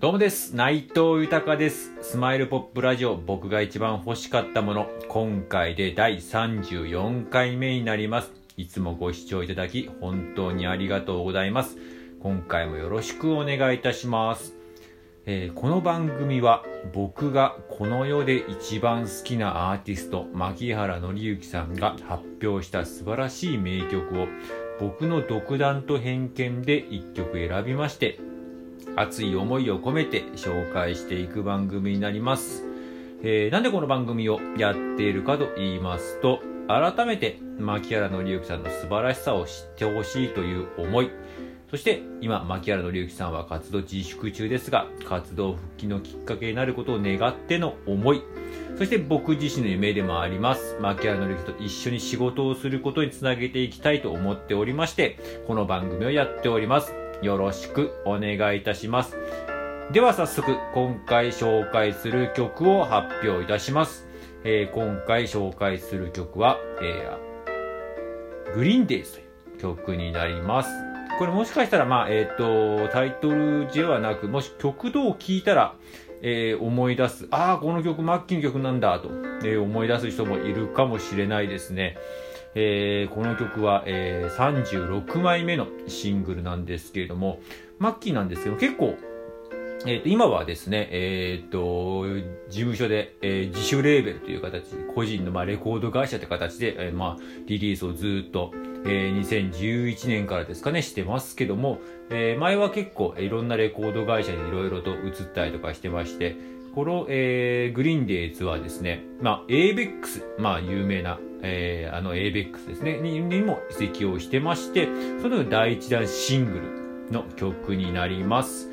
どうもです。内藤豊です。スマイルポップラジオ、僕が一番欲しかったもの、今回で第34回目になります。いつもご視聴いただき、本当にありがとうございます。今回もよろしくお願いいたします。えーこの番組は僕がこの世で一番好きなアーティスト牧原紀之さんが発表した素晴らしい名曲を僕の独断と偏見で一曲選びまして熱い思いを込めて紹介していく番組になります、えーなんでこの番組をやっているかと言いますと改めて牧原紀之さんの素晴らしさを知ってほしいという思いそして今牧原紀之さんは活動自粛中ですが活動復帰のきっかけになることを願っての思いそして僕自身の夢でもあります。牧原紀之と一緒に仕事をすることにつなげていきたいと思っておりましてこの番組をやっております。よろしくお願いいたします。では早速今回紹介する曲を発表いたします、えー今回紹介する曲は、えーグリーンデイズという曲になります。これもしかしたら、まあ、えっ、と、タイトルではなく、もし曲どを聴いたら、えー思い出す、ああ、この曲、マッキーの曲なんだ、と、えー思い出す人もいるかもしれないですね。えーこの曲は、えー36枚目のシングルなんですけれども、マッキーなんですけど、結構、えーと今はですね、えーと事務所で、えー自主レーベルという形、個人の、まあ、レコード会社という形で、えーまあ、リリースをずっと、えー2011年からですかね、してますけども、えー前は結構、いろんなレコード会社にいろいろと移ったりとかしてまして、この、えーグリーンデイズはですね、まあ、ABEX、まあ、有名な、えーあの ABEX ですね、ににも移籍をしてまして、その第一弾シングルの曲になります。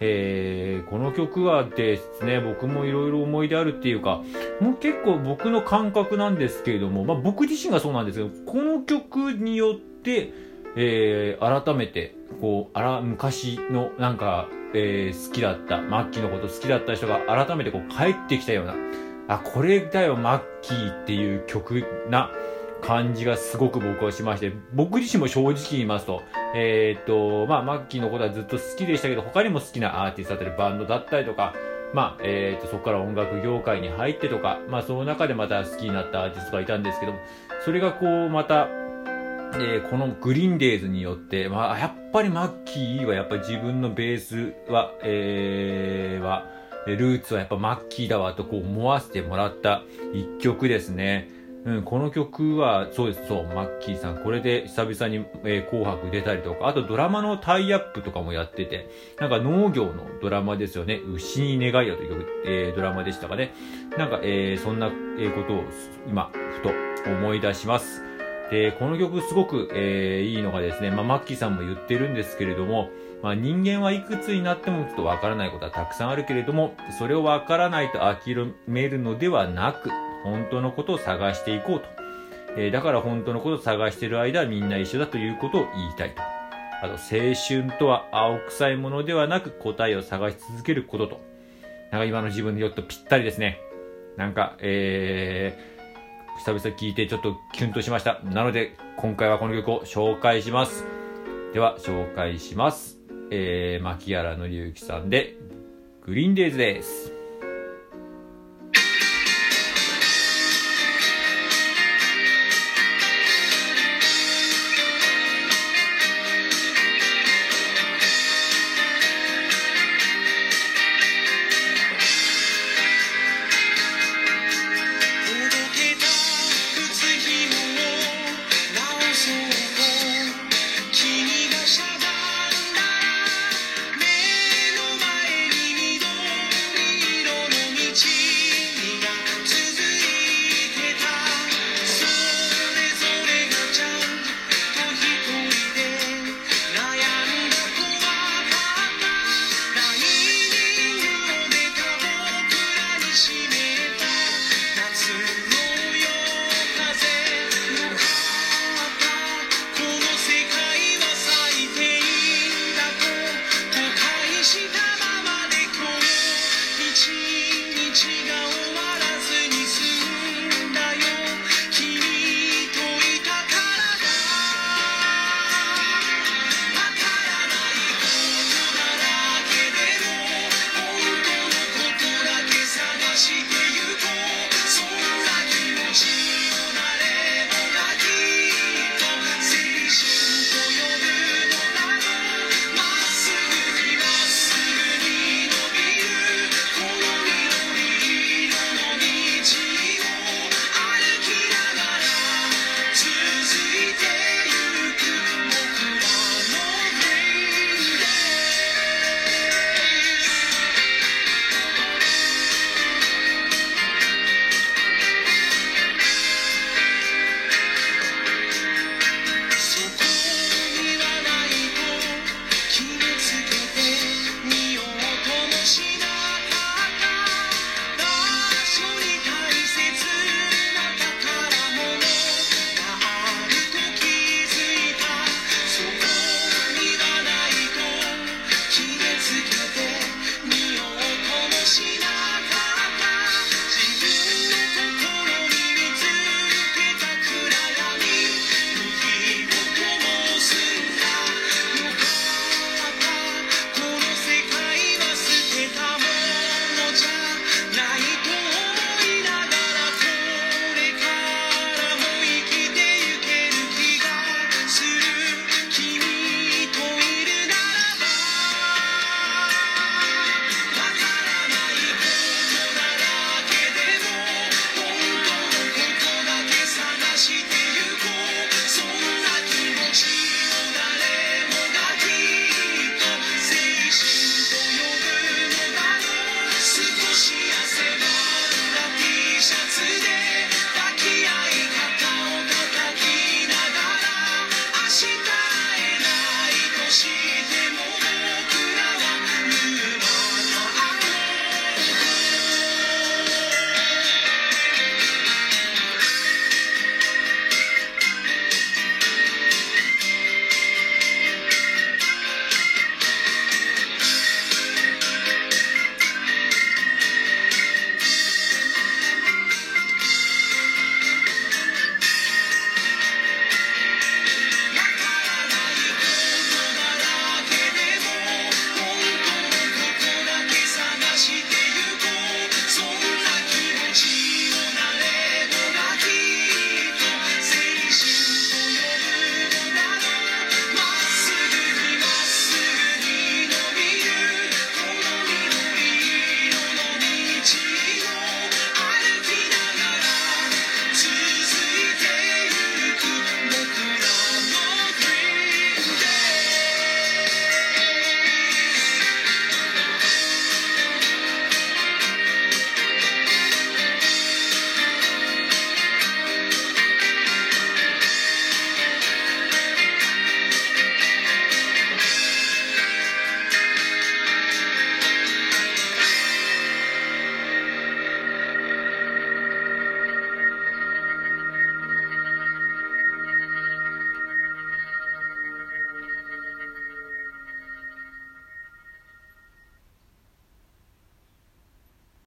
えーこの曲はですね、僕もいろいろ思い出あるっていうか、もう結構僕の感覚なんですけれども、まあ僕自身がそうなんですけど、この曲によって、えー改めて、こう、あら、昔のなんか、えー好きだった、マッキーのこと好きだった人が改めてこう帰ってきたような、あ、これだよ、マッキーっていう曲な感じがすごく僕はしまして、僕自身も正直言いますと、えーっと、まあ、マッキーのことはずっと好きでしたけど、他にも好きなアーティストだったり、バンドだったりとか、まあ、えーっと、そこから音楽業界に入ってとか、まあ、その中でまた好きになったアーティストがいたんですけども、それがこう、また、えーこのグリーンデイズによって、まあ、やっぱりマッキーはやっぱり自分のベースは、えーは、ルーツはやっぱマッキーだわとこう思わせてもらった一曲ですね。うん、この曲は、そうです、そう、マッキーさん、これで久々に、えー紅白出たりとか、あとドラマのタイアップとかもやってて、なんか農業のドラマですよね、牛に願いよという、えードラマでしたかね。なんか、えーそんな、えことを今、ふと思い出します。で、この曲すごく、えーいいのがですね、まあ、マッキーさんも言ってるんですけれども、まあ、人間はいくつになってもちょっとわからないことはたくさんあるけれども、それをわからないと諦めるのではなく、本当のことを探していこうと。えーだから本当のことを探している間はみんな一緒だということを言いたいと。あと、青春とは青臭いものではなく答えを探し続けることと。なんか今の自分によっとぴったりですね。なんか、えー、久々聞いてちょっとキュンとしました。なので、今回はこの曲を紹介します。では、紹介します。えー、牧原紀之さんで、グリーンデイズです。